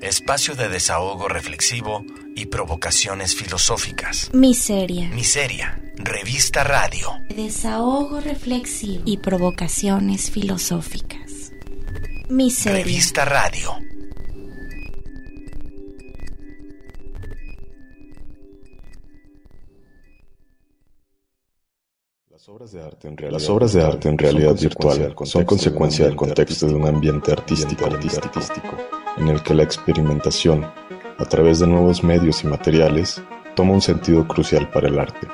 espacio de desahogo reflexivo y provocaciones filosóficas. Miseria. Miseria, revista radio. Desahogo reflexivo y provocaciones filosóficas. Miseria. Revista radio. Las obras de arte en realidad, Las obras de arte en realidad virtual son consecuencia del contexto de un ambiente artístico, artístico en el que la experimentación, a través de nuevos medios y materiales, toma un sentido crucial para el arte.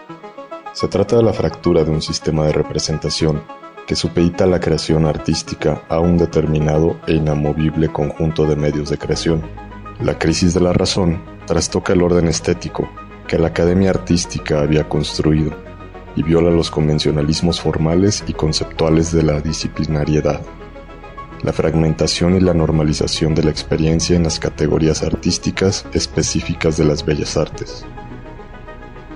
Se trata de la fractura de un sistema de representación que supedita la creación artística a un determinado e inamovible conjunto de medios de creación. La crisis de la razón trastoca el orden estético que la Academia Artística había construido y viola los convencionalismos formales y conceptuales de la disciplinariedad la fragmentación y la normalización de la experiencia en las categorías artísticas específicas de las bellas artes.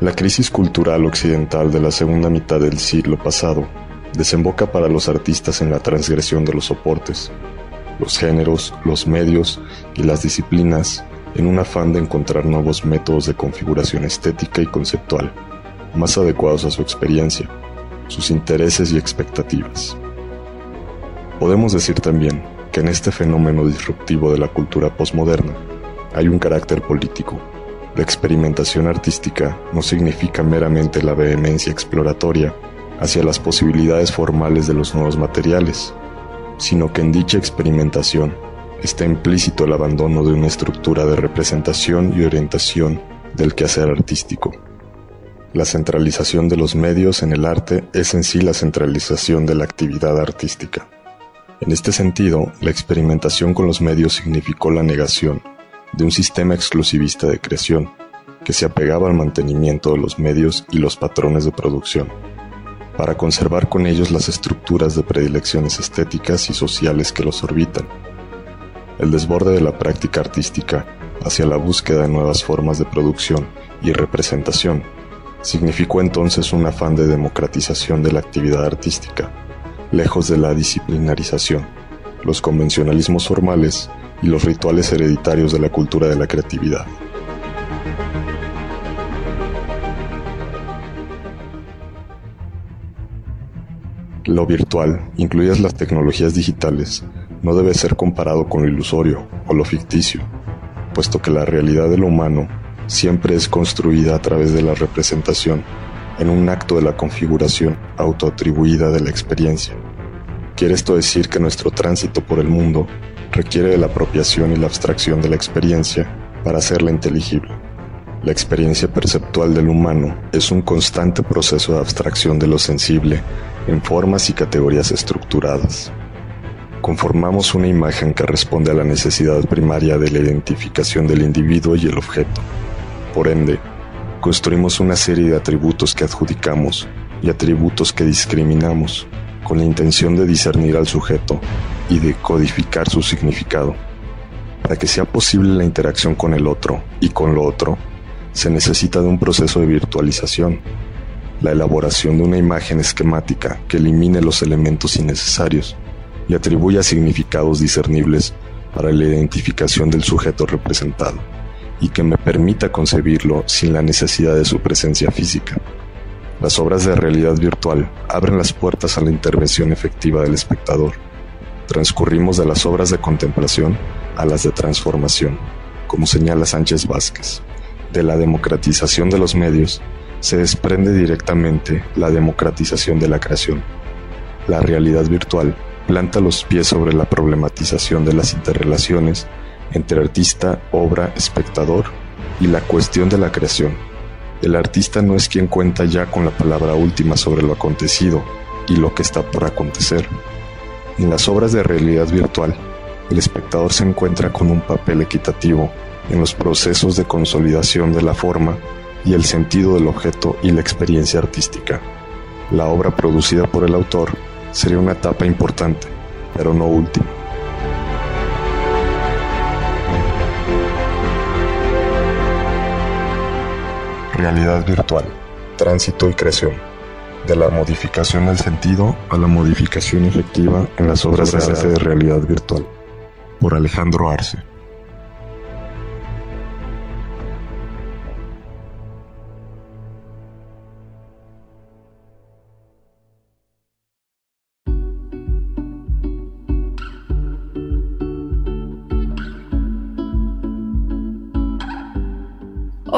La crisis cultural occidental de la segunda mitad del siglo pasado desemboca para los artistas en la transgresión de los soportes, los géneros, los medios y las disciplinas en un afán de encontrar nuevos métodos de configuración estética y conceptual, más adecuados a su experiencia, sus intereses y expectativas. Podemos decir también que en este fenómeno disruptivo de la cultura posmoderna hay un carácter político. La experimentación artística no significa meramente la vehemencia exploratoria hacia las posibilidades formales de los nuevos materiales, sino que en dicha experimentación está implícito el abandono de una estructura de representación y orientación del quehacer artístico. La centralización de los medios en el arte es en sí la centralización de la actividad artística. En este sentido, la experimentación con los medios significó la negación de un sistema exclusivista de creación que se apegaba al mantenimiento de los medios y los patrones de producción, para conservar con ellos las estructuras de predilecciones estéticas y sociales que los orbitan. El desborde de la práctica artística hacia la búsqueda de nuevas formas de producción y representación significó entonces un afán de democratización de la actividad artística lejos de la disciplinarización, los convencionalismos formales y los rituales hereditarios de la cultura de la creatividad. Lo virtual, incluidas las tecnologías digitales, no debe ser comparado con lo ilusorio o lo ficticio, puesto que la realidad de lo humano siempre es construida a través de la representación en un acto de la configuración autoatribuida de la experiencia. Quiere esto decir que nuestro tránsito por el mundo requiere de la apropiación y la abstracción de la experiencia para hacerla inteligible. La experiencia perceptual del humano es un constante proceso de abstracción de lo sensible en formas y categorías estructuradas. Conformamos una imagen que responde a la necesidad primaria de la identificación del individuo y el objeto. Por ende, construimos una serie de atributos que adjudicamos y atributos que discriminamos, con la intención de discernir al sujeto y de codificar su significado. Para que sea posible la interacción con el otro y con lo otro, se necesita de un proceso de virtualización, la elaboración de una imagen esquemática que elimine los elementos innecesarios y atribuya significados discernibles para la identificación del sujeto representado y que me permita concebirlo sin la necesidad de su presencia física. Las obras de realidad virtual abren las puertas a la intervención efectiva del espectador. Transcurrimos de las obras de contemplación a las de transformación, como señala Sánchez Vázquez. De la democratización de los medios se desprende directamente la democratización de la creación. La realidad virtual planta los pies sobre la problematización de las interrelaciones entre artista, obra, espectador y la cuestión de la creación. El artista no es quien cuenta ya con la palabra última sobre lo acontecido y lo que está por acontecer. En las obras de realidad virtual, el espectador se encuentra con un papel equitativo en los procesos de consolidación de la forma y el sentido del objeto y la experiencia artística. La obra producida por el autor sería una etapa importante, pero no última. Realidad virtual, tránsito y creación. De la modificación del sentido a la modificación efectiva en las obras de de realidad virtual. Por Alejandro Arce.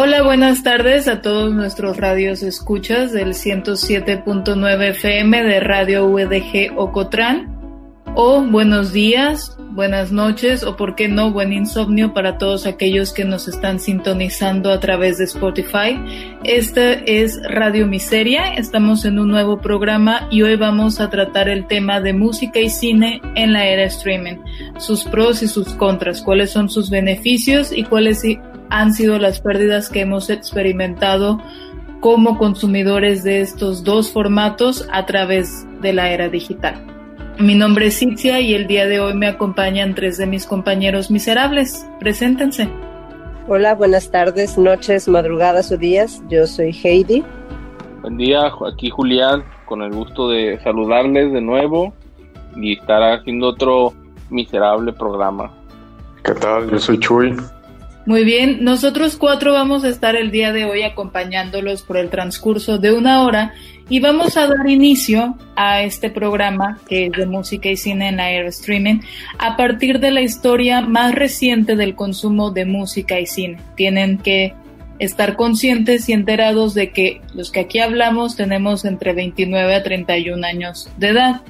Hola, buenas tardes a todos nuestros radios escuchas del 107.9 FM de Radio UDG Ocotran. O buenos días, buenas noches o por qué no buen insomnio para todos aquellos que nos están sintonizando a través de Spotify. Esta es Radio Miseria, estamos en un nuevo programa y hoy vamos a tratar el tema de música y cine en la era streaming, sus pros y sus contras, cuáles son sus beneficios y cuáles han sido las pérdidas que hemos experimentado como consumidores de estos dos formatos a través de la era digital. Mi nombre es Citia y el día de hoy me acompañan tres de mis compañeros miserables. Preséntense. Hola, buenas tardes, noches, madrugadas o días. Yo soy Heidi. Buen día, aquí Julián, con el gusto de saludarles de nuevo y estar haciendo otro miserable programa. ¿Qué tal? Yo soy Chuy. Muy bien, nosotros cuatro vamos a estar el día de hoy acompañándolos por el transcurso de una hora y vamos a dar inicio a este programa que es de música y cine en air streaming a partir de la historia más reciente del consumo de música y cine. Tienen que estar conscientes y enterados de que los que aquí hablamos tenemos entre 29 a 31 años de edad.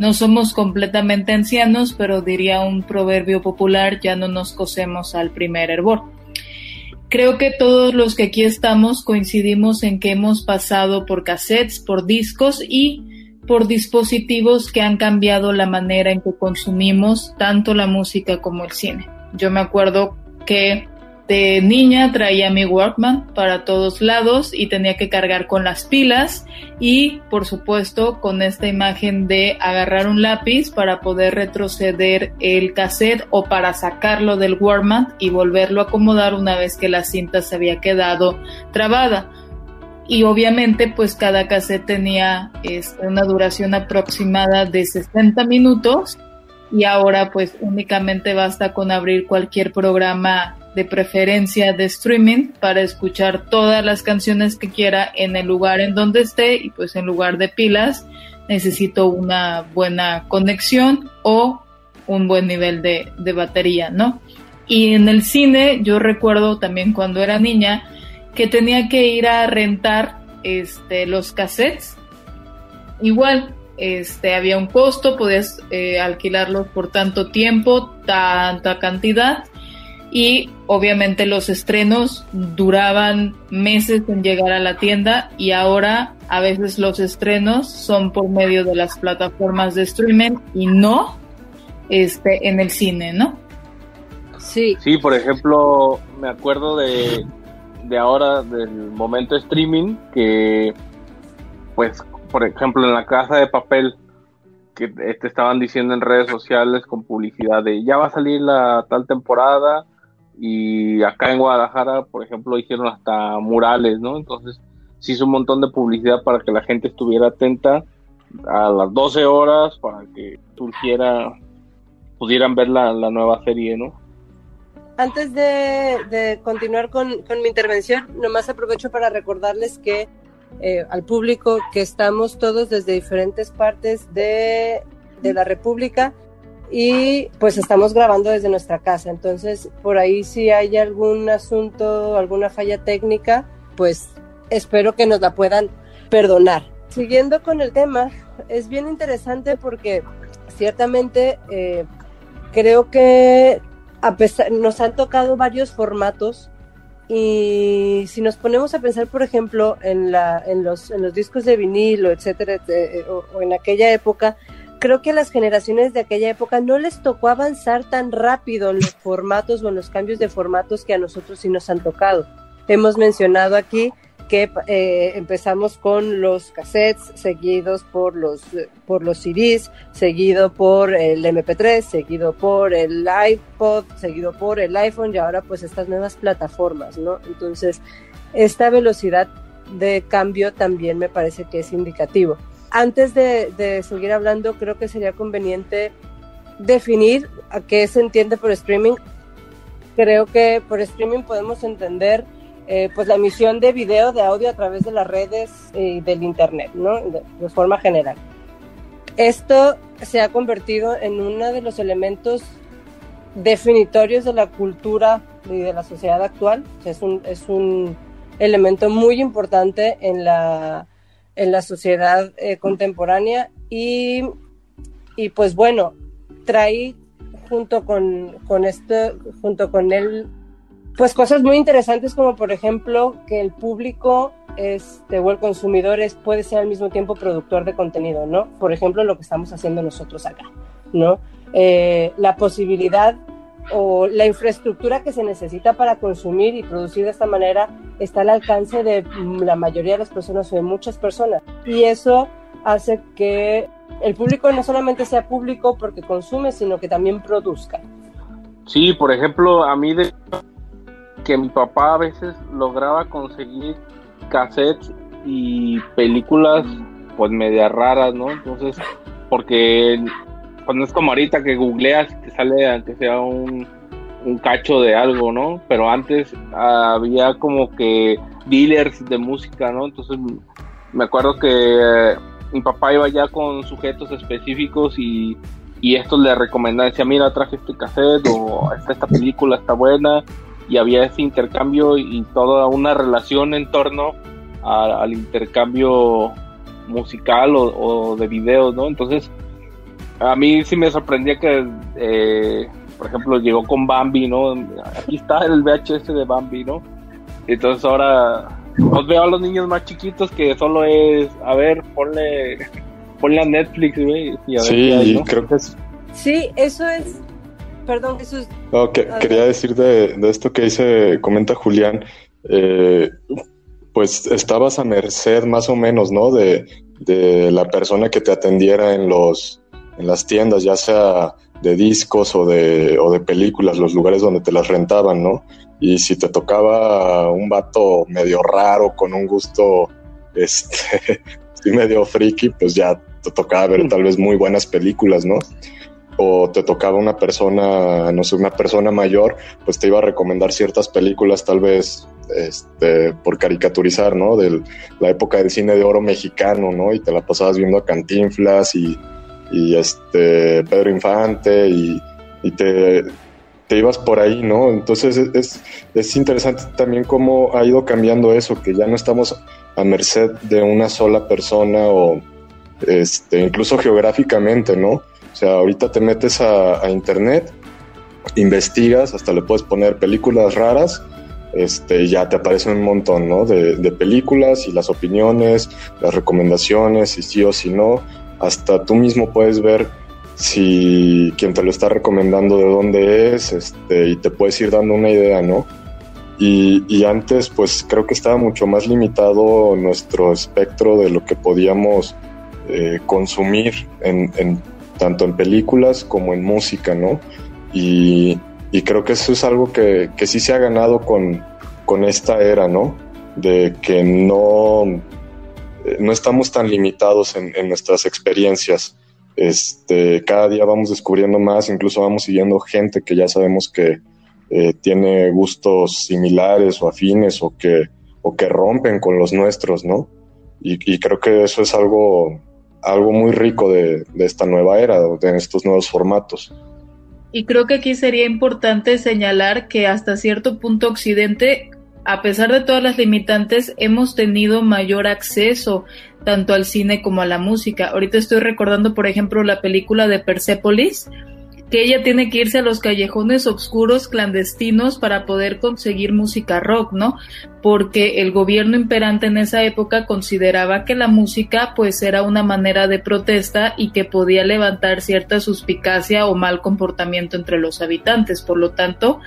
No somos completamente ancianos, pero diría un proverbio popular, ya no nos cosemos al primer hervor. Creo que todos los que aquí estamos coincidimos en que hemos pasado por cassettes, por discos y por dispositivos que han cambiado la manera en que consumimos tanto la música como el cine. Yo me acuerdo que de niña traía mi Walkman para todos lados y tenía que cargar con las pilas y por supuesto con esta imagen de agarrar un lápiz para poder retroceder el cassette o para sacarlo del Walkman y volverlo a acomodar una vez que la cinta se había quedado trabada. Y obviamente pues cada cassette tenía este, una duración aproximada de 60 minutos y ahora pues únicamente basta con abrir cualquier programa de preferencia de streaming para escuchar todas las canciones que quiera en el lugar en donde esté y pues en lugar de pilas necesito una buena conexión o un buen nivel de, de batería, ¿no? Y en el cine yo recuerdo también cuando era niña que tenía que ir a rentar este, los cassettes. Igual, este, había un costo, podías eh, alquilarlos por tanto tiempo, tanta cantidad y obviamente los estrenos duraban meses en llegar a la tienda y ahora a veces los estrenos son por medio de las plataformas de streaming y no este en el cine, ¿no? Sí. Sí, por ejemplo, me acuerdo de, de ahora del momento streaming que pues por ejemplo en la casa de papel que te estaban diciendo en redes sociales con publicidad de ya va a salir la tal temporada y acá en Guadalajara, por ejemplo, hicieron hasta murales, ¿no? Entonces se hizo un montón de publicidad para que la gente estuviera atenta a las 12 horas para que surgiera, pudieran ver la, nueva serie, ¿no? Antes de, continuar con, mi intervención, nomás aprovecho para recordarles que eh, al público que estamos todos desde diferentes partes de, de la República y pues estamos grabando desde nuestra casa. Entonces, por ahí si hay algún asunto, alguna falla técnica, pues espero que nos la puedan perdonar. Siguiendo con el tema, es bien interesante porque ciertamente eh, creo que nos han tocado varios formatos y si nos ponemos a pensar, por ejemplo, en los discos de vinilo, etcétera, eh, o en aquella época, creo que a las generaciones de aquella época no les tocó avanzar tan rápido en los formatos o en los cambios de formatos que a nosotros sí nos han tocado. Hemos mencionado aquí que eh, empezamos con los cassettes, seguidos por los, por los CDs, seguido por el MP3, seguido por el iPod, seguido por el iPhone y ahora pues estas nuevas plataformas, ¿no? Entonces, esta velocidad de cambio también me parece que es indicativo antes de, seguir hablando, creo que sería conveniente definir a qué se entiende por streaming. Creo que por streaming podemos entender eh, pues la emisión de video, de audio a través de las redes y del internet, ¿no? De, forma general. Esto se ha convertido en uno de los elementos definitorios de la cultura y de la sociedad actual. es, un, es un elemento muy importante en la, en la sociedad eh, contemporánea y, y, pues bueno, trae junto con, con este, junto con él, pues cosas muy interesantes como por ejemplo que el público este, o el consumidor puede ser al mismo tiempo productor de contenido, ¿no? Por ejemplo, lo que estamos haciendo nosotros acá, ¿no? Eh, la posibilidad o la infraestructura que se necesita para consumir y producir de esta manera está al alcance de la mayoría de las personas o de muchas personas. Y eso hace que el público no solamente sea público porque consume, sino que también produzca. Sí, por ejemplo, a mí de que mi papá a veces lograba conseguir cassettes y películas pues media raras, ¿no? Entonces, porque pues no es como ahorita que googleas y te sale aunque sea un, un cacho de algo, ¿no? Pero antes había como que dealers de música, ¿no? Entonces me acuerdo que mi papá iba ya con sujetos específicos y, y estos le recomendaban, decía, mira, traje este cassette o esta, esta película está buena y había ese intercambio y toda una relación en torno al intercambio musical o, de videos, ¿no? Entonces, a mí sí me sorprendía que, eh, por ejemplo, llegó con Bambi, ¿no? Aquí está el VHS de Bambi, ¿no? Entonces ahora os veo a los niños más chiquitos que solo es, a ver, ponle, ponle a Netflix, güey. sí, creo que es... Sí, eso es... Perdón, eso es... quería decir de, de, esto que dice, comenta Julián, eh, pues estabas a merced más o menos, ¿no? De, de la persona que te atendiera en los en las tiendas, ya sea de discos o de, o de películas, los lugares donde te las rentaban, ¿no? Y si te tocaba un vato medio raro, con un gusto, este, medio friki, pues ya te tocaba ver tal vez muy buenas películas, ¿no? o te tocaba una persona, no sé, una persona mayor, pues te iba a recomendar ciertas películas tal vez este, por caricaturizar, ¿no? De la época del cine de oro mexicano, ¿no? Y te la pasabas viendo a Cantinflas y, y este, Pedro Infante y, te, te, ibas por ahí, ¿no? Entonces es, es interesante también cómo ha ido cambiando eso, que ya no estamos a merced de una sola persona o este, incluso geográficamente, ¿no? O sea, ahorita te metes a, internet, investigas, hasta le puedes poner películas raras, este, ya te aparecen un montón, ¿no? De, películas y las opiniones, las recomendaciones, si sí o si no. Hasta tú mismo puedes ver si quien te lo está recomendando de dónde es, este, y te puedes ir dando una idea, ¿no? Y, antes, pues creo que estaba mucho más limitado nuestro espectro de lo que podíamos eh, consumir en, en tanto en películas como en música, ¿no? Y, creo que eso es algo que, sí se ha ganado con, con esta era, ¿no? De que no, no estamos tan limitados en, nuestras experiencias. Este, cada día vamos descubriendo más, incluso vamos siguiendo gente que ya sabemos que eh, tiene gustos similares o afines o que, o que rompen con los nuestros, ¿no? Y, y creo que eso es algo algo muy rico de, esta nueva era, de estos nuevos formatos. Y creo que aquí sería importante señalar que hasta cierto punto Occidente, a pesar de todas las limitantes, hemos tenido mayor acceso tanto al cine como a la música. Ahorita estoy recordando, por ejemplo, la película de Persepolis, que ella tiene que irse a los callejones oscuros clandestinos para poder conseguir música rock, ¿no? Porque el gobierno imperante en esa época consideraba que la música pues era una manera de protesta y que podía levantar cierta suspicacia o mal comportamiento entre los habitantes. Por lo tanto,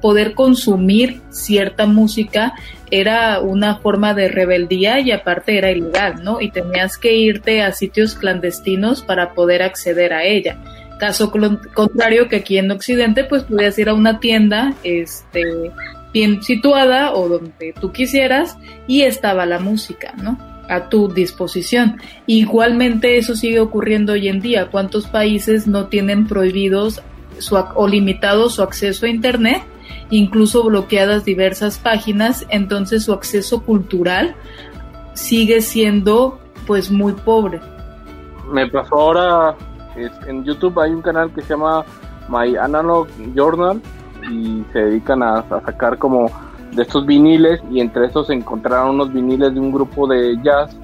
poder consumir cierta música era una forma de rebeldía y aparte era ilegal, ¿no? Y tenías que irte a sitios clandestinos para poder acceder a ella. Caso contrario que aquí en Occidente, pues podías ir a una tienda este, bien situada o donde tú quisieras y estaba la música, ¿no? A tu disposición. Igualmente eso sigue ocurriendo hoy en día. ¿Cuántos países no tienen prohibidos o limitado su acceso a Internet? incluso bloqueadas diversas páginas, entonces su acceso cultural sigue siendo pues muy pobre. Me pasó ahora en YouTube hay un canal que se llama My Analog Journal y se dedican a, sacar como de estos viniles y entre esos se encontraron unos viniles de un grupo de jazz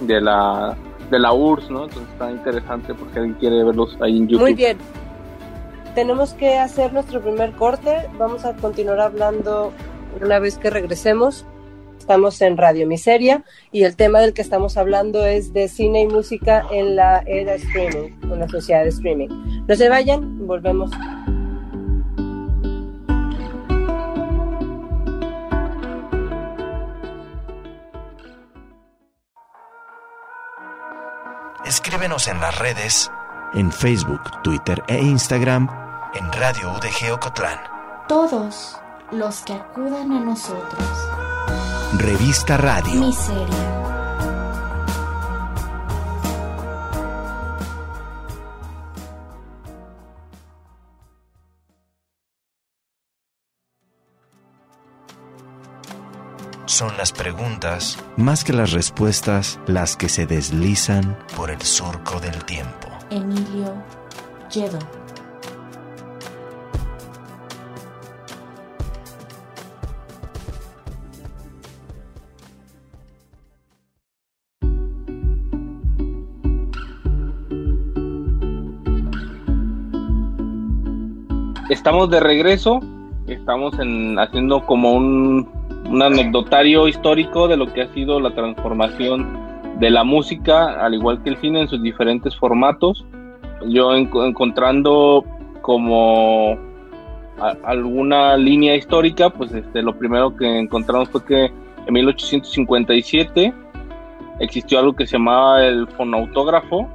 de la de la URSS, ¿no? Entonces está interesante porque alguien quiere verlos ahí en YouTube. Muy bien. Tenemos que hacer nuestro primer corte. Vamos a continuar hablando una vez que regresemos. Estamos en Radio Miseria y el tema del que estamos hablando es de cine y música en la era streaming, en la sociedad de streaming. No se vayan, volvemos. Escríbenos en las redes, en Facebook, Twitter e Instagram, en Radio UDG Ocotlán. Todos los que acudan a nosotros. Revista Radio. Miseria. Son las preguntas, más que las respuestas, las que se deslizan por el surco del tiempo. Emilio Yedo. Estamos de regreso, estamos en, haciendo como un, anecdotario histórico de lo que ha sido la transformación de la música, al igual que el cine, en sus diferentes formatos. Yo encontrando como alguna línea histórica, pues este, lo primero que encontramos fue que en 1857 existió algo que se llamaba el fonautógrafo,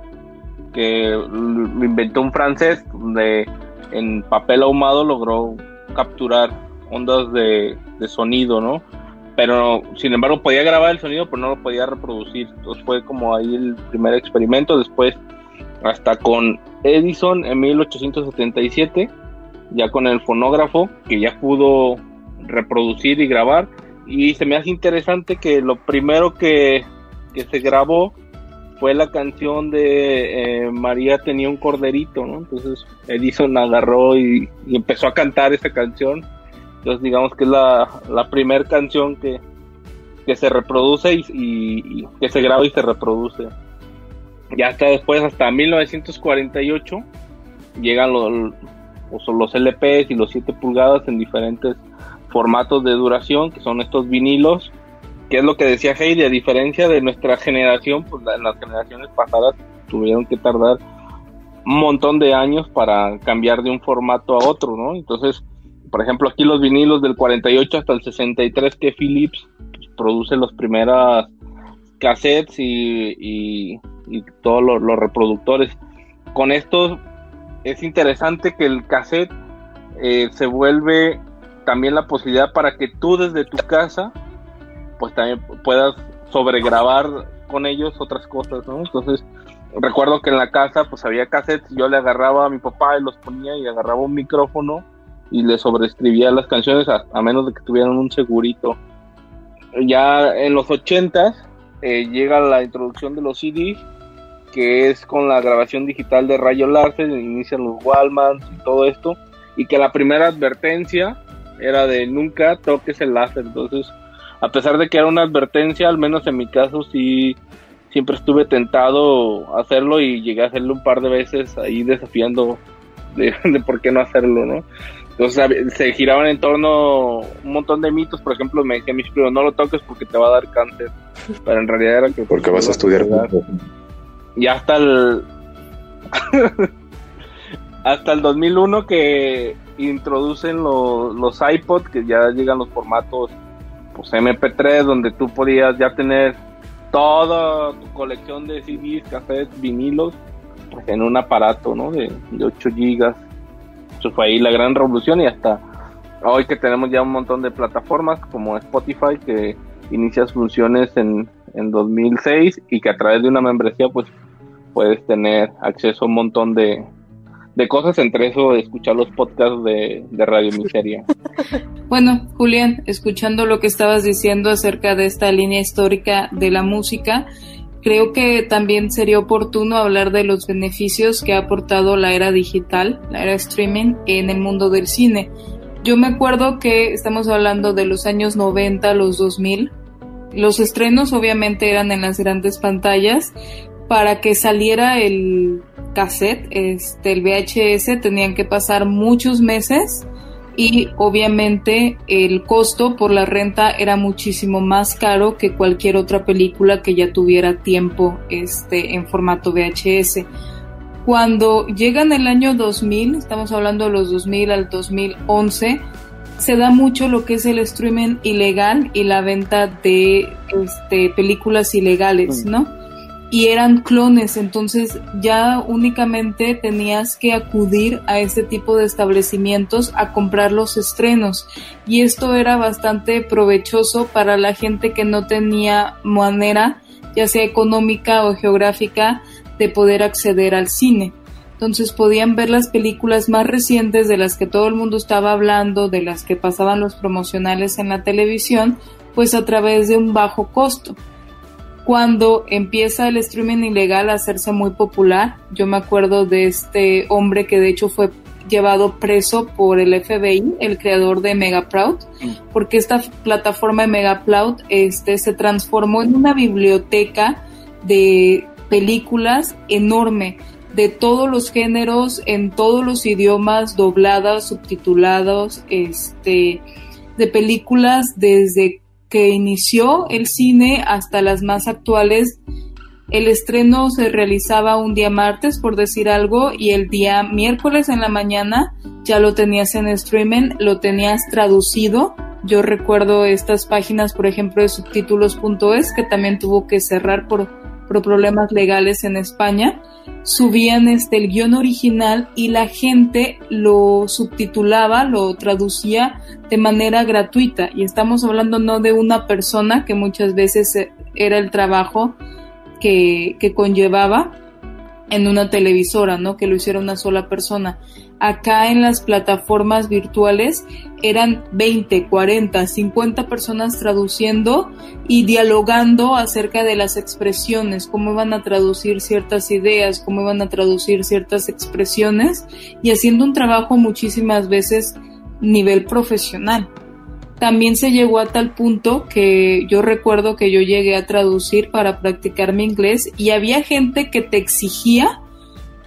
que lo inventó un francés, donde en papel ahumado logró capturar ondas de, sonido, ¿no? Pero sin embargo podía grabar el sonido, pero no lo podía reproducir. Entonces fue como ahí el primer experimento. Después, hasta con Edison en 1877, ya con el fonógrafo, que ya pudo reproducir y grabar. Y se me hace interesante que lo primero que, que se grabó fue la canción de eh, María tenía un corderito, ¿no? Entonces Edison agarró y, empezó a cantar esa canción. Entonces digamos que es la, primera canción que, que se reproduce y, que se graba y se reproduce. Ya hasta después, hasta 1948, llegan los, los LPs y los 7 pulgadas en diferentes formatos de duración, que son estos vinilos que es lo que decía Heidi, a diferencia de nuestra generación, pues en las generaciones pasadas tuvieron que tardar un montón de años para cambiar de un formato a otro, ¿no? Entonces, por ejemplo, aquí los vinilos del 48 hasta el 63 que Philips pues, produce los primeras cassettes y, todos los, reproductores. Con esto es interesante que el cassette eh, se vuelve también la posibilidad para que tú desde tu casa pues también puedas sobregrabar con ellos otras cosas, ¿no? Entonces, recuerdo que en la casa pues había cassettes, yo le agarraba a mi papá y los ponía y agarraba un micrófono y le sobreescribía las canciones a, menos de que tuvieran un segurito. Ya en los ochentas eh, llega la introducción de los CDs, que es con la grabación digital de Rayo Larsen, inician los Wallmans y todo esto, y que la primera advertencia era de nunca toques el láser, entonces a pesar de que era una advertencia, al menos en mi caso sí siempre estuve tentado a hacerlo y llegué a hacerlo un par de veces ahí desafiando de, por qué no hacerlo, ¿no? Entonces se giraban en torno un montón de mitos, por ejemplo, me decía mis primos, no lo toques porque te va a dar cáncer, pero en realidad era que... Porque vas a estudiar. Y hasta el... hasta el 2001 que introducen los, los iPod, que ya llegan los formatos pues MP3 donde tú podías ya tener toda tu colección de CDs, cassettes, vinilos pues, en un aparato, ¿no? De, 8 gigas. Eso fue ahí la gran revolución y hasta hoy que tenemos ya un montón de plataformas como Spotify que inicia funciones en, en 2006 y que a través de una membresía pues puedes tener acceso a un montón de, de cosas, entre eso escuchar los podcasts de, Radio Miseria. Bueno, Julián, escuchando lo que estabas diciendo acerca de esta línea histórica de la música, creo que también sería oportuno hablar de los beneficios que ha aportado la era digital, la era streaming en el mundo del cine. Yo me acuerdo que estamos hablando de los años 90, los 2000. Los estrenos obviamente eran en las grandes pantallas. Para que saliera el cassette, este, el VHS, tenían que pasar muchos meses y obviamente el costo por la renta era muchísimo más caro que cualquier otra película que ya tuviera tiempo este, en formato VHS. Cuando llega en el año 2000, estamos hablando de los 2000 al 2011, se da mucho lo que es el streaming ilegal y la venta de este, películas ilegales, ¿no? Y eran clones, entonces ya únicamente tenías que acudir a este tipo de establecimientos a comprar los estrenos. Y esto era bastante provechoso para la gente que no tenía manera, ya sea económica o geográfica, de poder acceder al cine. Entonces podían ver las películas más recientes de las que todo el mundo estaba hablando, de las que pasaban los promocionales en la televisión, pues a través de un bajo costo. Cuando empieza el streaming ilegal a hacerse muy popular, yo me acuerdo de este hombre que de hecho fue llevado preso por el FBI, el creador de Megaproud, porque esta plataforma de Megaproud este, se transformó en una biblioteca de películas enorme de todos los géneros, en todos los idiomas, dobladas, subtitulados, este, de películas desde que inició el cine hasta las más actuales. El estreno se realizaba un día martes, por decir algo, y el día miércoles en la mañana ya lo tenías en streaming, lo tenías traducido. Yo recuerdo estas páginas, por ejemplo, de subtítulos.es, que también tuvo que cerrar por problemas legales en España, subían este el guion original y la gente lo subtitulaba, lo traducía de manera gratuita. Y estamos hablando no de una persona que muchas veces eh, era el trabajo que, que conllevaba, en una televisora, ¿no? Que lo hiciera una sola persona. Acá en las plataformas virtuales eran 20, 40, 50 personas traduciendo y dialogando acerca de las expresiones, cómo iban a traducir ciertas ideas, cómo iban a traducir ciertas expresiones y haciendo un trabajo muchísimas veces nivel profesional. También se llegó a tal punto que yo recuerdo que yo llegué a traducir para practicar mi inglés y había gente que te exigía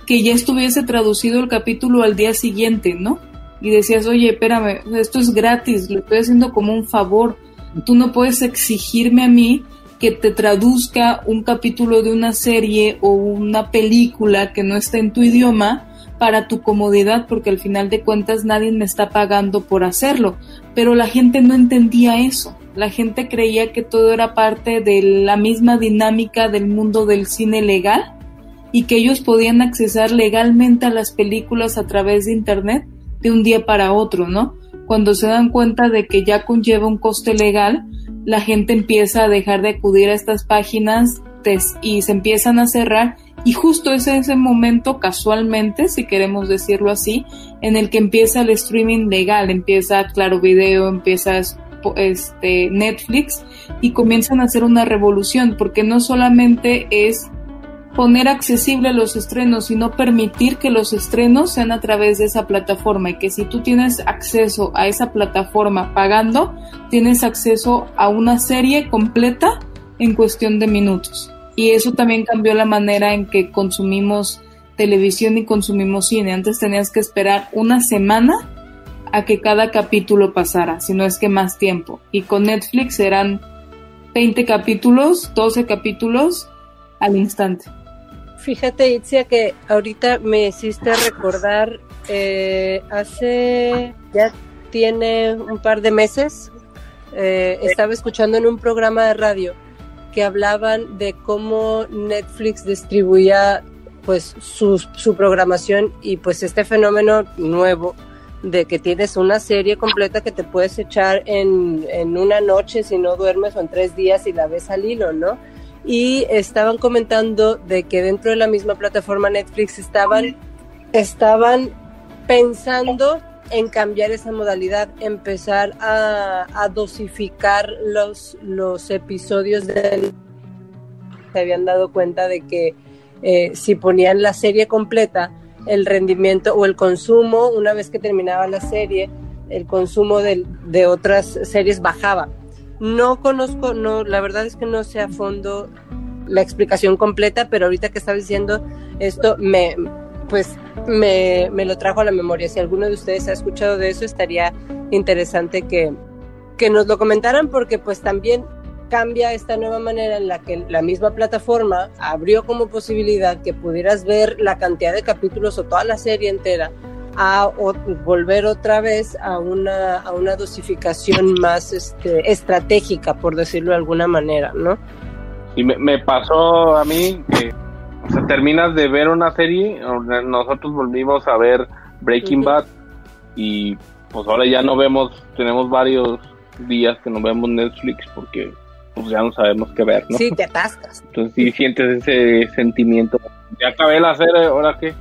que ya estuviese traducido el capítulo al día siguiente, ¿no? Y decías, oye, espérame, esto es gratis, lo estoy haciendo como un favor. Tú no puedes exigirme a mí que te traduzca un capítulo de una serie o una película que no está en tu idioma para tu comodidad porque al final de cuentas nadie me está pagando por hacerlo. Pero la gente no entendía eso. La gente creía que todo era parte de la misma dinámica del mundo del cine legal y que ellos podían accesar legalmente a las películas a través de Internet de un día para otro, ¿no? Cuando se dan cuenta de que ya conlleva un coste legal, la gente empieza a dejar de acudir a estas páginas y se empiezan a cerrar y justo es ese momento, casualmente, si queremos decirlo así, en el que empieza el streaming legal, empieza Claro Video, empieza este, Netflix y comienzan a hacer una revolución, porque no solamente es poner accesible los estrenos, sino permitir que los estrenos sean a través de esa plataforma y que si tú tienes acceso a esa plataforma pagando, tienes acceso a una serie completa en cuestión de minutos y eso también cambió la manera en que consumimos televisión y consumimos cine. Antes tenías que esperar una semana a que cada capítulo pasara, si no es que más tiempo. Y con Netflix eran 20 capítulos, 12 capítulos al instante. Fíjate, Itzia, que ahorita me hiciste recordar, eh, hace, ya tiene un par de meses, eh, estaba escuchando en un programa de radio que hablaban de cómo Netflix distribuía pues su, programación y pues este fenómeno nuevo de que tienes una serie completa que te puedes echar en, en una noche si no duermes o en tres días y la ves al hilo, ¿no? Y estaban comentando de que dentro de la misma plataforma Netflix estaban, estaban pensando en cambiar esa modalidad, empezar a, dosificar los, los episodios del... Se habían dado cuenta de que eh, si ponían la serie completa, el rendimiento o el consumo, una vez que terminaba la serie, el consumo de, de otras series bajaba. No conozco, no, la verdad es que no sé a fondo la explicación completa, pero ahorita que estaba diciendo esto, me, pues me, me, lo trajo a la memoria. Si alguno de ustedes ha escuchado de eso, estaría interesante que, que nos lo comentaran, porque pues también cambia esta nueva manera en la que la misma plataforma abrió como posibilidad que pudieras ver la cantidad de capítulos o toda la serie entera a volver otra vez a una, a una dosificación más este, estratégica, por decirlo de alguna manera, ¿no? Y me, me pasó a mí que o sea, terminas de ver una serie, nosotros volvimos a ver Breaking Bad y pues ahora ya no vemos, tenemos varios días que no vemos Netflix porque pues ya no sabemos qué ver, ¿no? Sí, te atascas. Entonces sí sientes ese sentimiento. Ya acabé la serie, ahora qué,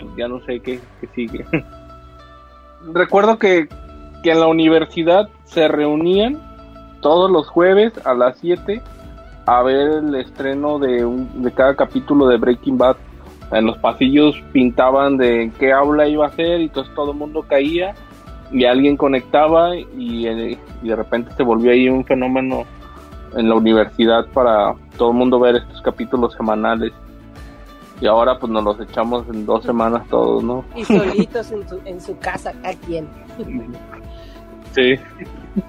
pues ya no sé qué, qué sigue. Recuerdo que, que en la universidad se reunían todos los jueves a las 7 a ver el estreno de, un, de cada capítulo de Breaking Bad. En los pasillos pintaban de qué aula iba a ser y entonces todo el mundo caía y alguien conectaba y, eh, y, de repente se volvió ahí un fenómeno en la universidad para todo el mundo ver estos capítulos semanales. Y ahora pues nos los echamos en dos semanas todos, ¿no? Y solitos en, en su casa, ¿a quién? Sí.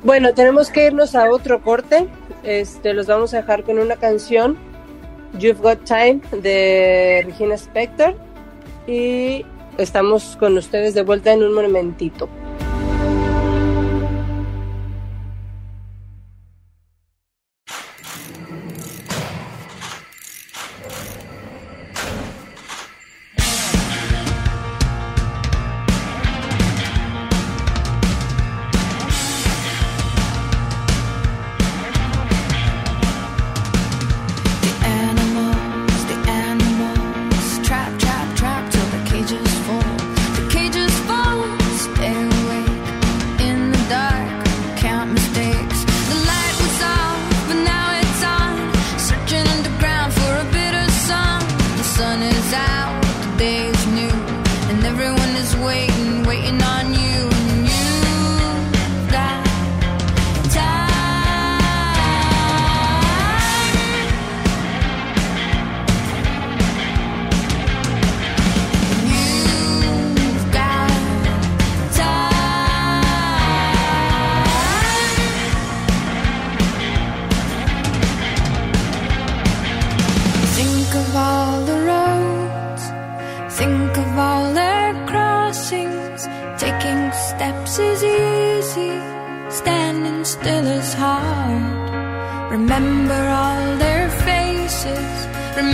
Bueno, tenemos que irnos a otro corte. Este, los vamos a dejar con una canción, You've Got Time, de Regina Spector. Y estamos con ustedes de vuelta en un momentito.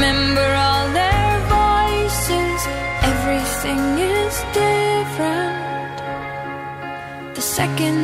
remember all their voices. Everything is different. The second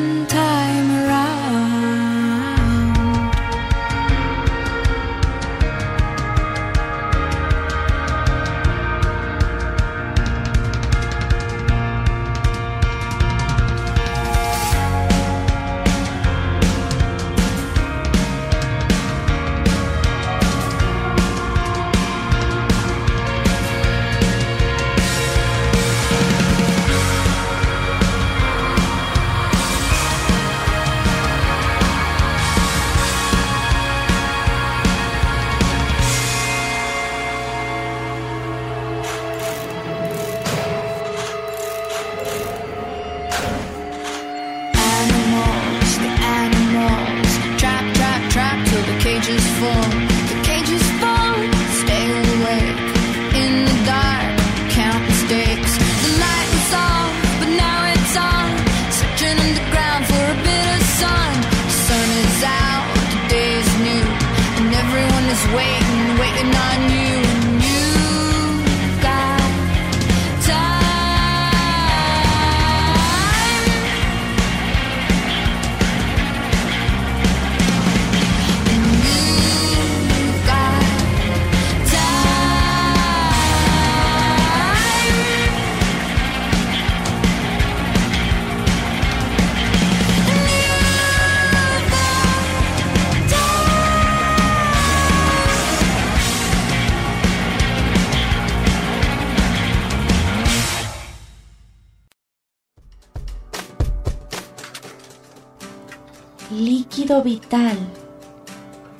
vital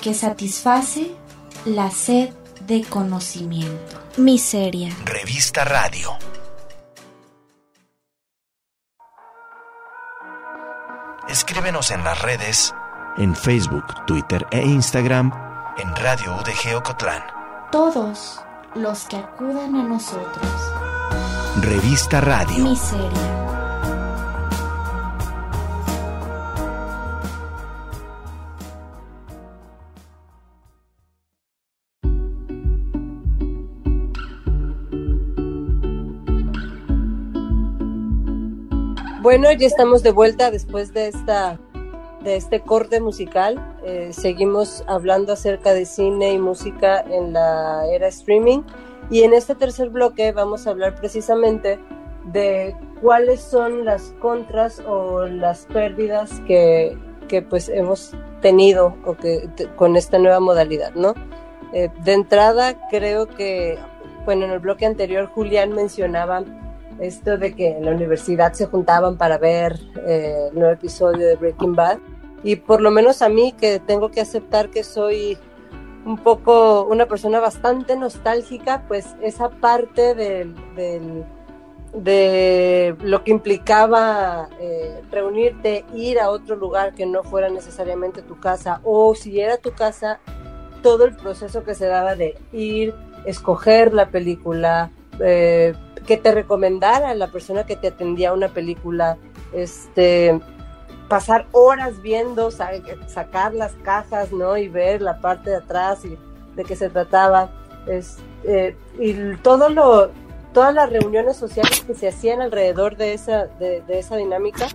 que satisface la sed de conocimiento. Miseria. Revista Radio. Escríbenos en las redes, en Facebook, Twitter e Instagram, en Radio UDG Ocotlán. Todos los que acudan a nosotros. Revista Radio. Miseria. Bueno, ya estamos de vuelta después de esta de este corte musical. Eh, seguimos hablando acerca de cine y música en la era streaming y en este tercer bloque vamos a hablar precisamente de cuáles son las contras o las pérdidas que, que pues hemos tenido o que, con esta nueva modalidad, ¿no? Eh, de entrada creo que, bueno, en el bloque anterior Julián mencionaba esto de que en la universidad se juntaban para ver eh, el nuevo episodio de Breaking Bad. Y por lo menos a mí, que tengo que aceptar que soy un poco una persona bastante nostálgica, pues esa parte de lo que implicaba eh, reunirte, ir a otro lugar que no fuera necesariamente tu casa, o si era tu casa, todo el proceso que se daba de ir, escoger la película, eh, que te recomendara la persona que te atendía una película, este, pasar horas viendo, sacar las cajas, ¿no? Y ver la parte de atrás y de qué se trataba. Es, eh, y todo lo, todas las reuniones sociales que se hacían alrededor de esa, de, esa dinámica,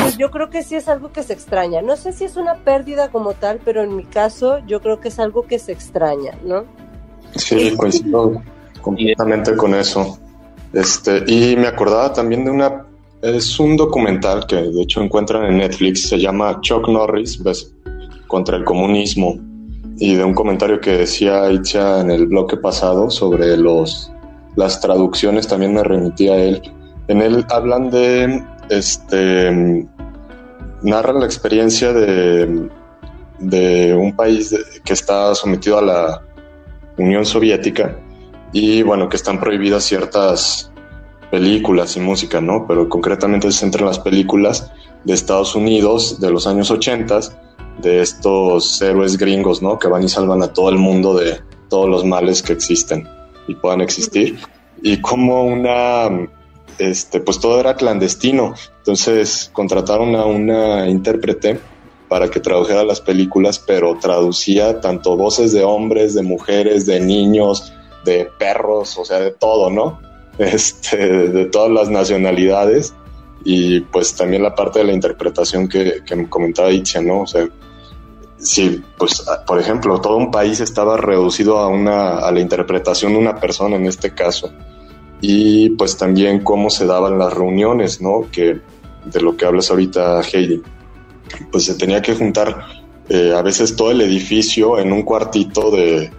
pues yo creo que sí es algo que se extraña. No sé si es una pérdida como tal, pero en mi caso yo creo que es algo que se extraña, ¿no? Sí, coincido completamente con eso. Este, y me acordaba también de una, es un documental que de hecho encuentran en Netflix, se llama Chuck Norris ¿ves? contra el comunismo, y de un comentario que decía Itzia en el bloque pasado sobre los, las traducciones, también me remití a él. En él hablan de, este, narra la experiencia de, de un país que está sometido a la Unión Soviética y bueno, que están prohibidas ciertas películas y música, ¿no? Pero concretamente se centra en las películas de Estados Unidos de los años 80, de estos héroes gringos, ¿no? Que van y salvan a todo el mundo de todos los males que existen y puedan existir. Y como una, este, pues todo era clandestino. Entonces contrataron a una intérprete para que tradujera las películas, pero traducía tanto voces de hombres, de mujeres, de niños, de perros, o sea, de todo, ¿no? Este, de todas las nacionalidades y pues también la parte de la interpretación que, que comentaba Itzia, ¿no? O sea, si, pues, por ejemplo, todo un país estaba reducido a, una, a la interpretación de una persona en este caso, y pues también cómo se daban las reuniones, ¿no? Que de lo que hablas ahorita, Heidi, pues se tenía que juntar eh, a veces todo el edificio en un cuartito de,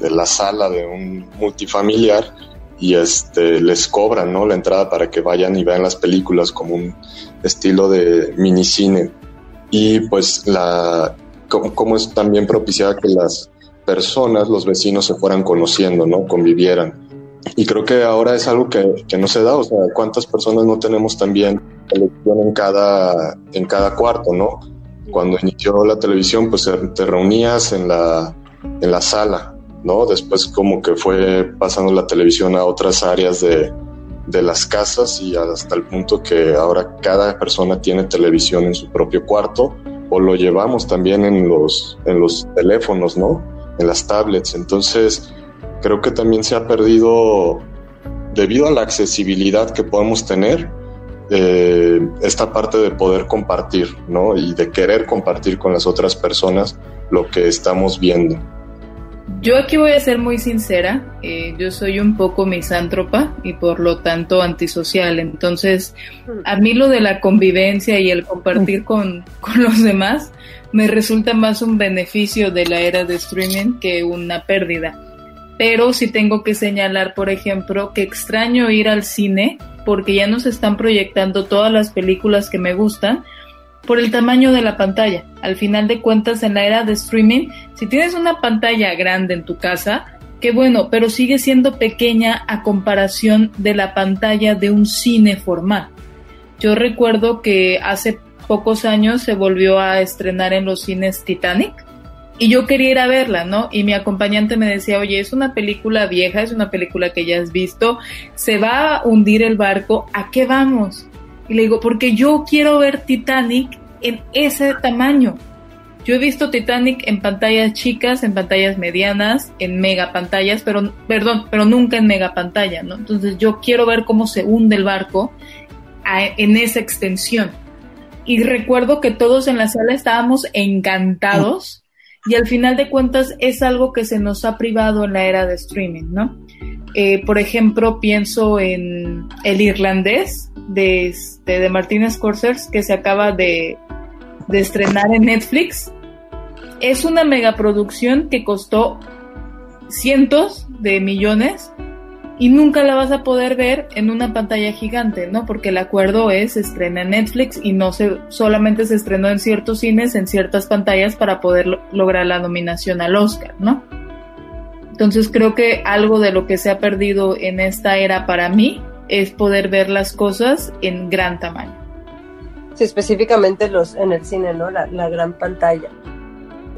de la sala de un multifamiliar y este les cobran ¿no? la entrada para que vayan y vean las películas como un estilo de minicine y pues la como, es también propiciada que las personas, los vecinos se fueran conociendo, ¿no? convivieran. Y creo que ahora es algo que, que no se da, o sea, cuántas personas no tenemos también en cada, en cada cuarto, ¿no? Cuando inició la televisión, pues te reunías en la, en la sala ¿no? Después como que fue pasando la televisión a otras áreas de, las casas y hasta el punto que ahora cada persona tiene televisión en su propio cuarto o lo llevamos también en los, en los teléfonos, ¿no? En las tablets. Entonces, creo que también se ha perdido, debido a la accesibilidad que podemos tener, eh, esta parte de poder compartir, ¿no? Y de querer compartir con las otras personas lo que estamos viendo. Yo aquí voy a ser muy sincera, eh, yo soy un poco misántropa y por lo tanto antisocial, entonces a mí lo de la convivencia y el compartir con, con los demás me resulta más un beneficio de la era de streaming que una pérdida. Pero sí tengo que señalar, por ejemplo, que extraño ir al cine porque ya nos están proyectando todas las películas que me gustan por el tamaño de la pantalla. Al final de cuentas, en la era de streaming, si tienes una pantalla grande en tu casa, qué bueno, pero sigue siendo pequeña a comparación de la pantalla de un cine formal. Yo recuerdo que hace pocos años se volvió a estrenar en los cines Titanic y yo quería ir a verla, ¿no? Y mi acompañante me decía, oye, es una película vieja, es una película que ya has visto, se va a hundir el barco, ¿a qué vamos? Y le digo, porque yo quiero ver Titanic en ese tamaño. Yo he visto Titanic en pantallas chicas, en pantallas medianas, en mega pantallas, pero, perdón, pero nunca en mega pantalla, ¿no? Entonces yo quiero ver cómo se hunde el barco en esa extensión. Y recuerdo que todos en la sala estábamos encantados y al final de cuentas es algo que se nos ha privado en la era de streaming, ¿no? Eh, por ejemplo, pienso en El Irlandés de, este, de Martínez Scorsese que se acaba de, de estrenar en Netflix. Es una megaproducción que costó cientos de millones y nunca la vas a poder ver en una pantalla gigante, ¿no? Porque el acuerdo es estrena en Netflix y no se solamente se estrenó en ciertos cines, en ciertas pantallas para poder lograr la nominación al Oscar, ¿no? Entonces creo que algo de lo que se ha perdido en esta era para mí es poder ver las cosas en gran tamaño. Específicamente los en el cine, ¿no? La, la gran pantalla.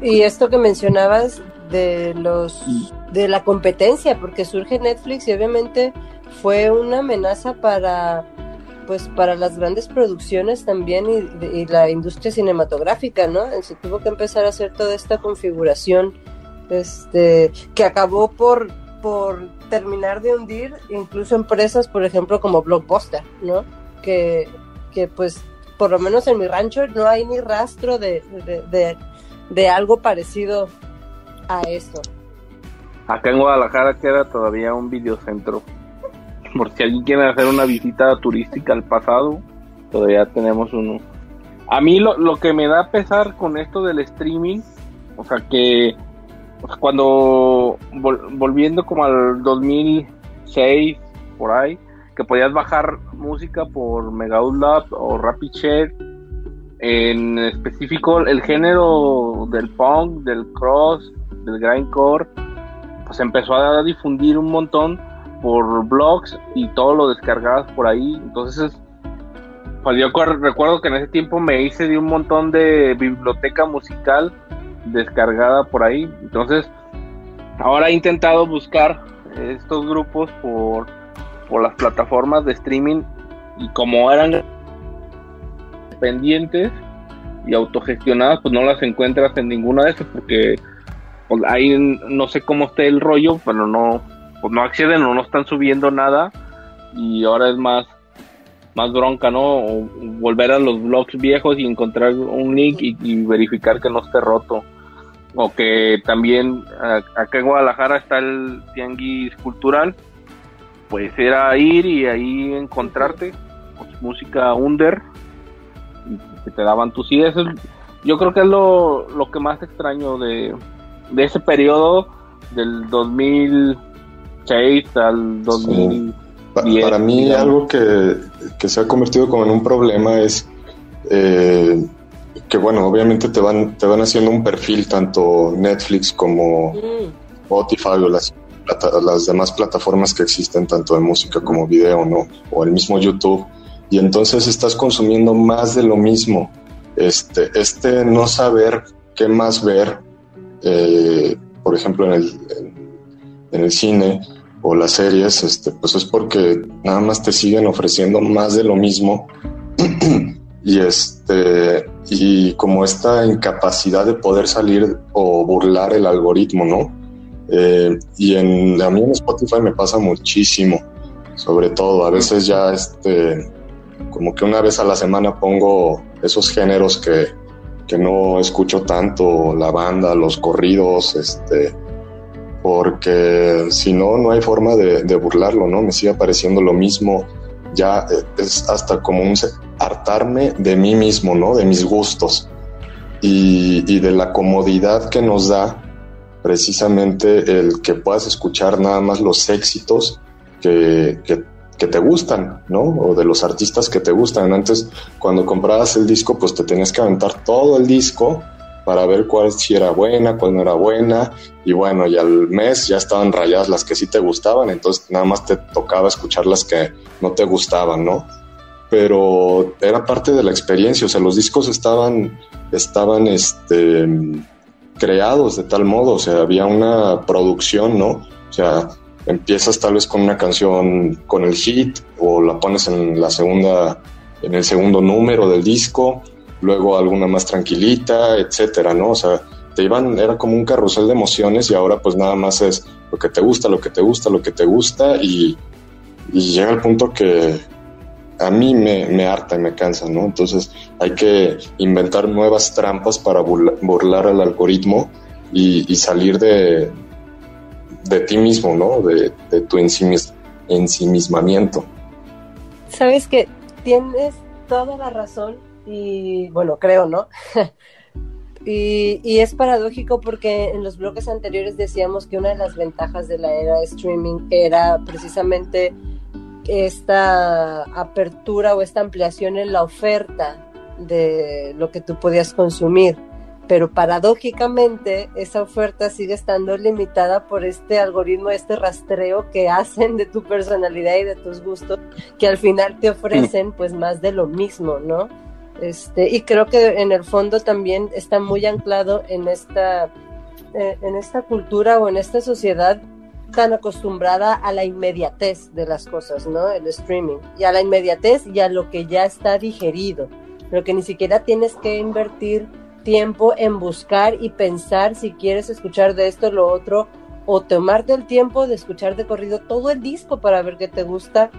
Y esto que mencionabas de los de la competencia porque surge Netflix y obviamente fue una amenaza para pues para las grandes producciones también y, la industria cinematográfica, ¿no? Se tuvo que empezar a hacer toda esta configuración este que acabó por por terminar de hundir incluso empresas, por ejemplo, como Blockbuster, ¿no? Que, que pues por lo menos en mi rancho no hay ni rastro de, de, de algo parecido a eso. Acá en Guadalajara queda todavía un videocentro. Por si alguien quiere hacer una visita turística al pasado, todavía tenemos uno. A mí lo, lo que me da pesar con esto del streaming, o sea que cuando volviendo como al 2006 por ahí, que podías bajar música por Mega o Rapid Share, en específico el género del punk, del cross, del grindcore, pues empezó a difundir un montón por blogs y todo lo descargabas por ahí. Entonces, pues yo recuerdo que en ese tiempo me hice de un montón de biblioteca musical descargada por ahí. Entonces, ahora he intentado buscar estos grupos por, por las plataformas de streaming y como eran pendientes y autogestionadas, pues no las encuentras en ninguna de esas porque pues, ahí no sé cómo esté el rollo, pero no, pues no acceden o no están subiendo nada y ahora es más más bronca, ¿no? volver a los blogs viejos y encontrar un link y, verificar que no esté roto. O que también acá en Guadalajara está el tianguis cultural, pues era ir y ahí encontrarte pues, música under que te daban tus ideas. Yo creo que es lo, lo que más extraño de, de ese periodo del 2006 al 2010. Para mí algo que, se ha convertido como en un problema es eh, que bueno, obviamente te van, te van haciendo un perfil tanto Netflix como mm. Spotify o las, las demás plataformas que existen tanto de música como video, ¿no? O el mismo YouTube. Y entonces estás consumiendo más de lo mismo. Este, este no saber qué más ver eh, por ejemplo, en el, en, el cine o las series, este, pues es porque nada más te siguen ofreciendo más de lo mismo y este y como esta incapacidad de poder salir o burlar el algoritmo, ¿no? Eh, y en, a mí en Spotify me pasa muchísimo, sobre todo, a veces ya este, como que una vez a la semana pongo esos géneros que, que no escucho tanto la banda, los corridos, este, porque si no, no hay forma de, burlarlo, ¿no? Me sigue pareciendo lo mismo, ya eh, es hasta como un hartarme de mí mismo, ¿no? De mis gustos y, y de la comodidad que nos da precisamente el que puedas escuchar nada más los éxitos que, que te gustan, ¿no? O de los artistas que te gustan. Antes, cuando comprabas el disco, pues te tenías que aventar todo el disco para ver cuál si era buena, cuál no era buena. Y bueno, y al mes ya estaban rayadas las que sí te gustaban, entonces nada más te tocaba escuchar las que no te gustaban, ¿no? Pero era parte de la experiencia, o sea, los discos estaban, estaban, este, creados de tal modo, o sea, había una producción, ¿no? O sea, empiezas tal vez con una canción con el hit o la pones en la segunda en el segundo número del disco, luego alguna más tranquilita, etcétera, ¿no? O sea, te iban era como un carrusel de emociones y ahora pues nada más es lo que te gusta, lo que te gusta, lo que te gusta y, llega el punto que a mí me, harta y me cansa, ¿no? Entonces hay que inventar nuevas trampas para burlar al algoritmo y, salir de, de ti mismo, ¿no? De, tu ensimismamiento. Sabes que tienes toda la razón y bueno, creo, ¿no? y, y, es paradójico porque en los bloques anteriores decíamos que una de las ventajas de la era de streaming era precisamente esta apertura o esta ampliación en la oferta de lo que tú podías consumir pero paradójicamente esa oferta sigue estando limitada por este algoritmo, este rastreo que hacen de tu personalidad y de tus gustos, que al final te ofrecen pues más de lo mismo, ¿no? Este, y creo que en el fondo también está muy anclado en esta, eh, en esta cultura o en esta sociedad tan acostumbrada a la inmediatez de las cosas, ¿no? El streaming, y a la inmediatez y a lo que ya está digerido, pero que ni siquiera tienes que invertir tiempo en buscar y pensar si quieres escuchar de esto o lo otro, o tomarte el tiempo de escuchar de corrido todo el disco para ver qué te gusta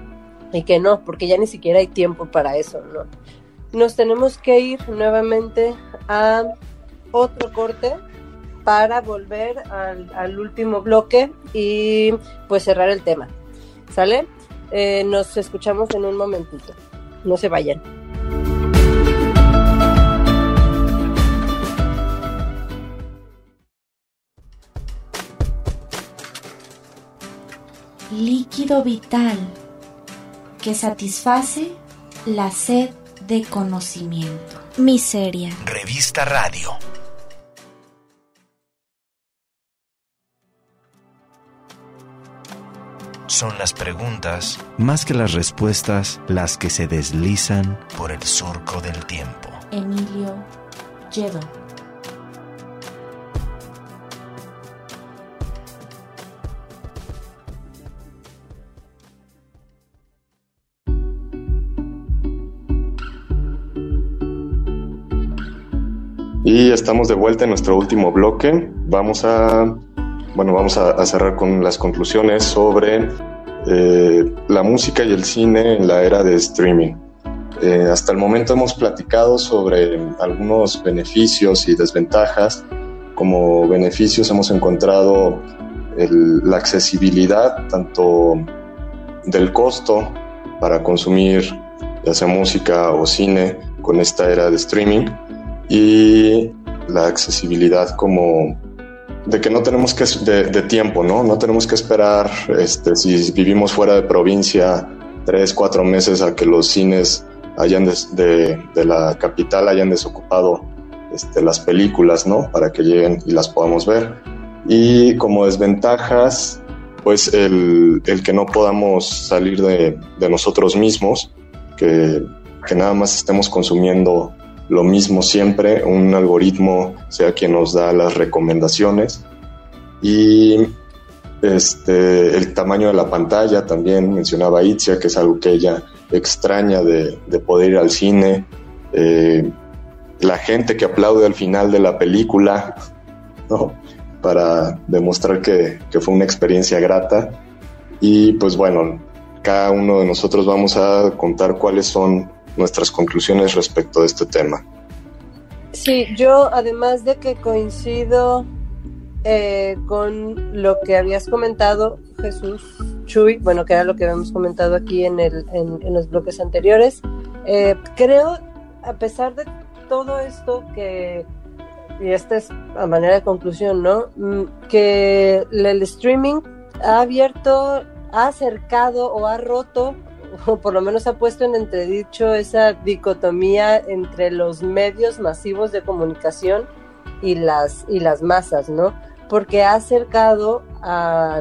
y que no, porque ya ni siquiera hay tiempo para eso, ¿no? Nos tenemos que ir nuevamente a otro corte para volver al, al último bloque y pues cerrar el tema. ¿Sale? Eh, nos escuchamos en un momentito. No se vayan. líquido vital que satisface la sed de conocimiento. Miseria. Revista Radio. Son las preguntas, más que las respuestas, las que se deslizan por el surco del tiempo. Emilio Lledó. Y estamos de vuelta en nuestro último bloque. Vamos a, bueno, vamos a, cerrar con las conclusiones sobre eh, la música y el cine en la era de streaming. Eh, hasta el momento hemos platicado sobre algunos beneficios y desventajas. Como beneficios hemos encontrado la accesibilidad tanto del costo para consumir ya sea música o cine con esta era de streaming y la accesibilidad como de que no tenemos que de, tiempo, ¿no? No tenemos que esperar, este, si vivimos fuera de provincia, tres, cuatro meses a que los cines hayan de, la capital hayan desocupado este, las películas, ¿no? Para que lleguen y las podamos ver. Y como desventajas, pues el, el que no podamos salir de, nosotros mismos, que, que nada más estemos consumiendo lo mismo siempre, un algoritmo sea quien nos da las recomendaciones. Y este, el tamaño de la pantalla también mencionaba Itzia, que es algo que ella extraña de, poder ir al cine, eh, la gente que aplaude al final de la película, para demostrar que, que fue una experiencia grata. Y pues bueno, cada uno de nosotros vamos a contar cuáles son nuestras conclusiones respecto de este tema. Sí, yo además de que coincido eh, con lo que habías comentado, Jesús Chuy, bueno, que era lo que habíamos comentado aquí en, el, en, los bloques anteriores, eh, creo, a pesar de todo esto que, y esta es a manera de conclusión, ¿no? Mm, que el streaming ha abierto ha acercado o ha roto o por lo menos ha puesto en entredicho esa dicotomía entre los medios masivos de comunicación y las, y las masas, ¿no? Porque ha acercado a,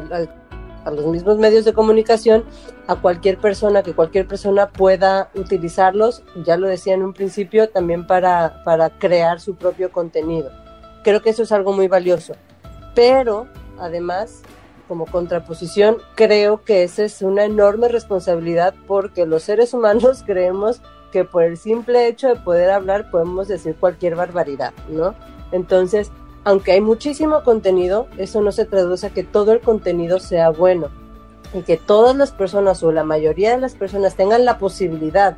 a, los mismos medios de comunicación a cualquier persona, que cualquier persona pueda utilizarlos, ya lo decía en un principio, también para, para crear su propio contenido. Creo que eso es algo muy valioso. Pero, además, como contraposición, creo que esa es una enorme responsabilidad porque los seres humanos creemos que por el simple hecho de poder hablar podemos decir cualquier barbaridad, ¿no? Entonces, aunque hay muchísimo contenido, eso no se traduce a que todo el contenido sea bueno y que todas las personas o la mayoría de las personas tengan la posibilidad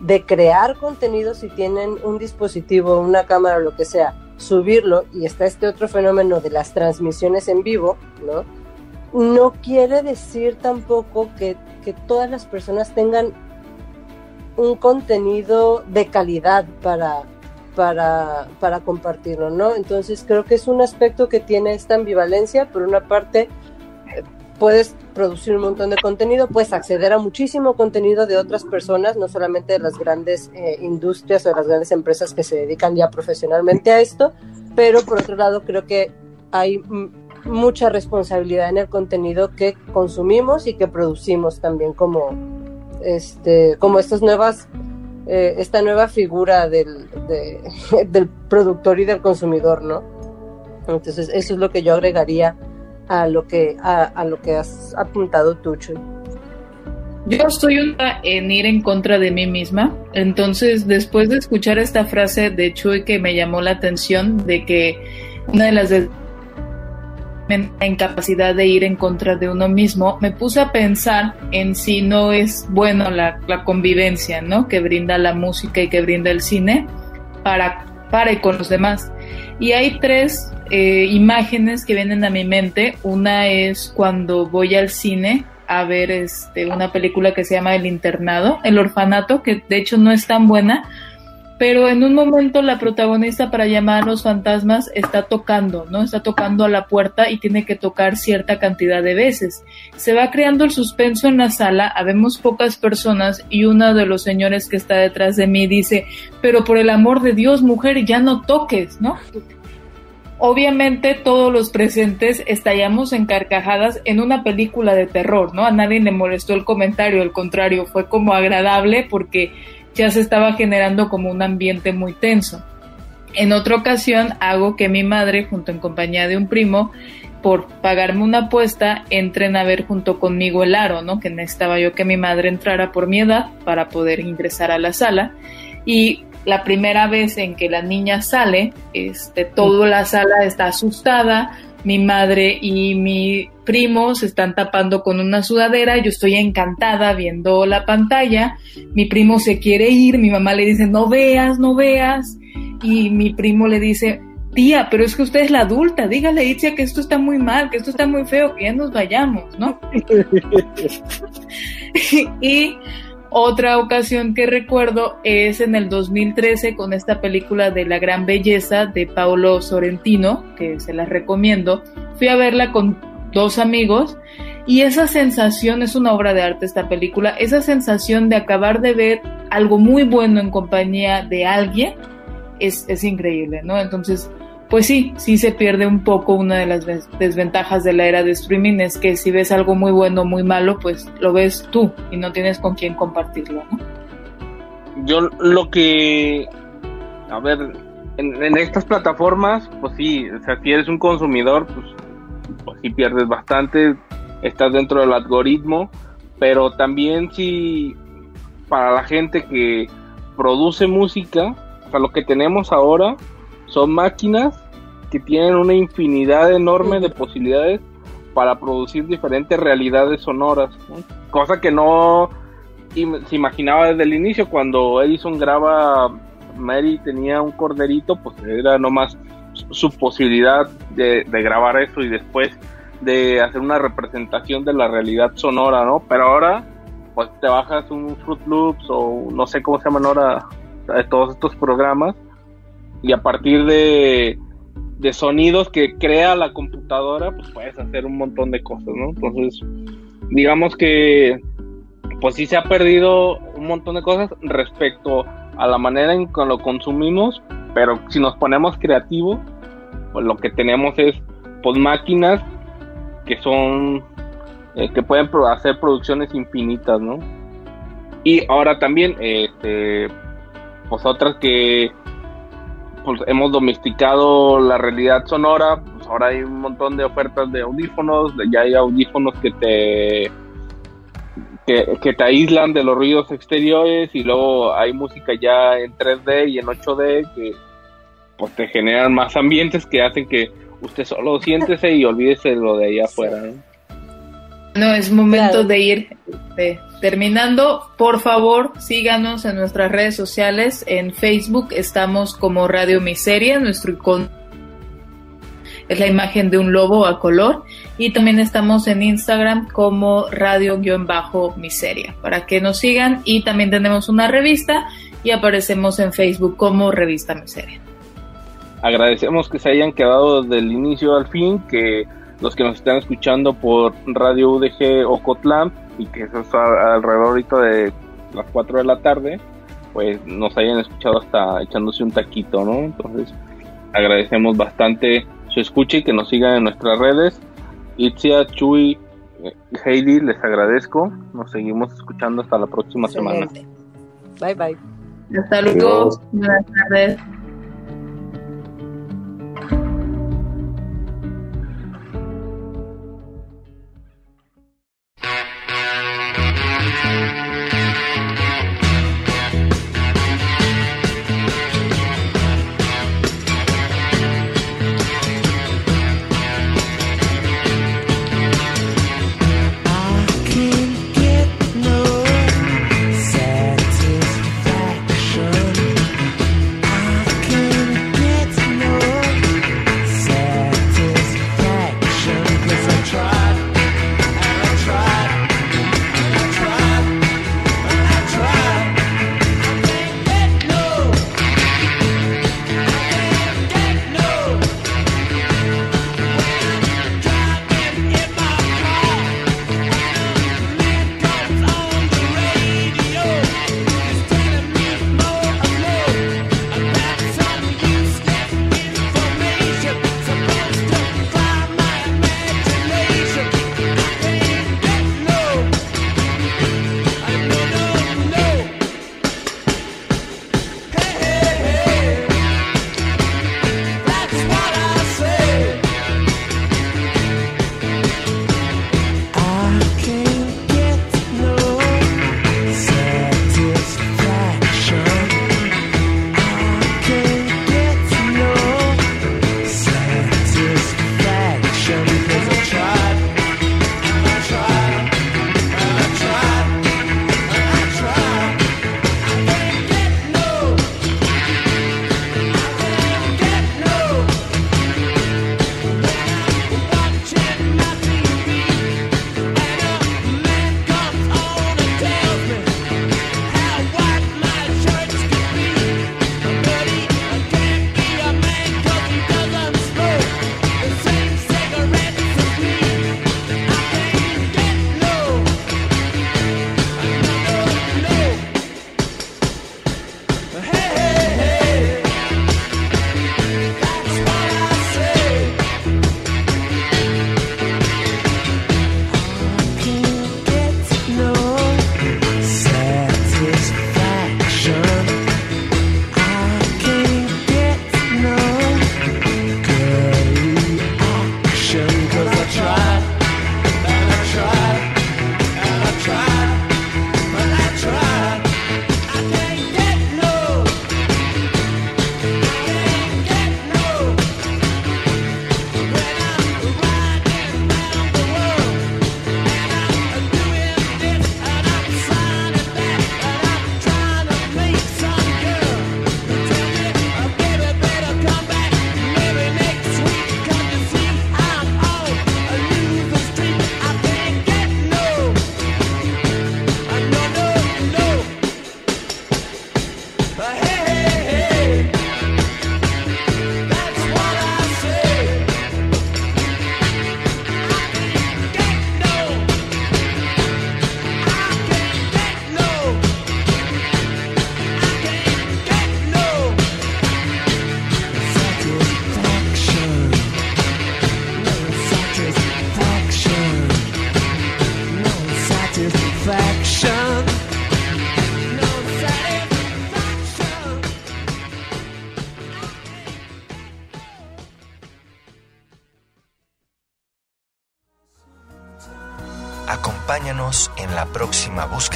de crear contenido si tienen un dispositivo, una cámara o lo que sea, subirlo y está este otro fenómeno de las transmisiones en vivo, ¿no? No quiere decir tampoco que, todas las personas tengan un contenido de calidad para, para, para, compartirlo, ¿no? Entonces creo que es un aspecto que tiene esta ambivalencia. Por una parte, eh, puedes producir un montón de contenido, puedes acceder a muchísimo contenido de otras personas, no solamente de las grandes eh, industrias o de las grandes empresas que se dedican ya profesionalmente a esto, pero por otro lado creo que hay mucha responsabilidad en el contenido que consumimos y que producimos también como este como estas nuevas eh, esta nueva figura del, del productor y del consumidor no entonces eso es lo que yo agregaría a lo que a, lo que has apuntado tú Chuy yo estoy una en ir en contra de mí misma. Entonces, después de escuchar esta frase de Chuy que me llamó la atención de que una de las la incapacidad de ir en contra de uno mismo, me puse a pensar en si no es bueno la, convivencia, ¿no? Que brinda la música y que brinda el cine para, para y con los demás. Y hay tres eh, imágenes que vienen a mi mente. Una es cuando voy al cine a ver este, una película que se llama El Internado, El Orfanato, que de hecho no es tan buena, pero en un momento la protagonista para llamar a los fantasmas está tocando, ¿no? Está tocando a la puerta y tiene que tocar cierta cantidad de veces. Se va creando el suspenso en la sala, habemos pocas personas y uno de los señores que está detrás de mí dice, pero por el amor de Dios, mujer, ya no toques, ¿no? Obviamente todos los presentes estallamos en carcajadas en una película de terror, ¿no? A nadie le molestó el comentario, al contrario, fue como agradable porque ya se estaba generando como un ambiente muy tenso. En otra ocasión hago que mi madre, junto en compañía de un primo, por pagarme una apuesta, entren a ver junto conmigo el aro, ¿no? Que necesitaba yo que mi madre entrara por mi edad para poder ingresar a la sala. Y la primera vez en que la niña sale, este, toda la sala está asustada, mi madre y mi primo se están tapando con una sudadera, yo estoy encantada viendo la pantalla, mi primo se quiere ir, mi mamá le dice, no veas, no veas, y mi primo le dice, tía, pero es que usted es la adulta, dígale Itzia que esto está muy mal, que esto está muy feo, que ya nos vayamos, ¿no? y otra ocasión que recuerdo es en el 2013 con esta película de La Gran Belleza de Paolo Sorrentino, que se las recomiendo. Fui a verla con dos amigos y esa sensación es una obra de arte esta película, esa sensación de acabar de ver algo muy bueno en compañía de alguien es, es increíble, ¿no? Entonces, pues sí, sí se pierde un poco una de las desventajas de la era de streaming, es que si ves algo muy bueno o muy malo, pues lo ves tú y no tienes con quién compartirlo, ¿no? Yo lo que, a ver, en, estas plataformas, pues sí, o sea, si eres un consumidor, pues, pues sí pierdes bastante, estás dentro del algoritmo, pero también si para la gente que produce música, o sea, lo que tenemos ahora, son máquinas que tienen una infinidad enorme de posibilidades para producir diferentes realidades sonoras, cosa que no se imaginaba desde el inicio cuando Edison graba Mary tenía un corderito, pues era nomás su posibilidad de, grabar eso y después de hacer una representación de la realidad sonora, ¿no? Pero ahora, pues te bajas un Fruit Loops o no sé cómo se llaman ahora todos estos programas y a partir de, sonidos que crea la computadora, pues puedes hacer un montón de cosas, ¿no? Entonces, digamos que pues sí se ha perdido un montón de cosas respecto a la manera en que lo consumimos, pero si nos ponemos creativos, pues lo que tenemos es pues máquinas que son eh, que pueden hacer producciones infinitas, ¿no? Y ahora también, este, pues otras que pues hemos domesticado la realidad sonora, pues ahora hay un montón de ofertas de audífonos, ya hay audífonos que te que, te aíslan de los ruidos exteriores y luego hay música ya en 3D y en 8D que pues te generan más ambientes que hacen que usted solo siéntese y olvídese de lo de allá afuera. ¿no? Es momento de ir terminando. Por favor, síganos en nuestras redes sociales. En Facebook estamos como Radio Miseria, nuestro icono es la imagen de un lobo a color. Y también estamos en Instagram como radio-miseria para que nos sigan. Y también tenemos una revista y aparecemos en Facebook como Revista Miseria. Agradecemos que se hayan quedado desde el inicio al fin, que los que nos están escuchando por Radio UDG Ocotlán y que eso es alrededor de las 4 de la tarde, pues nos hayan escuchado hasta echándose un taquito, ¿no? Entonces agradecemos bastante su escucha y que nos sigan en nuestras redes. Itzia, Chuy, eh, Heidi, les agradezco. Nos seguimos escuchando hasta la próxima semana. Bye bye. Hasta luego. Buenas tardes.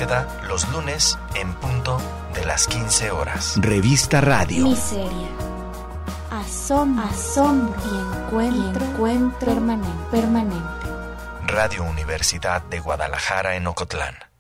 Búsqueda los lunes en punto de las 15 horas. Revista Radio. Miseria. Asombro, asombro y encuentro, encuentro permanente, permanente. Radio Universidad de Guadalajara en Ocotlán.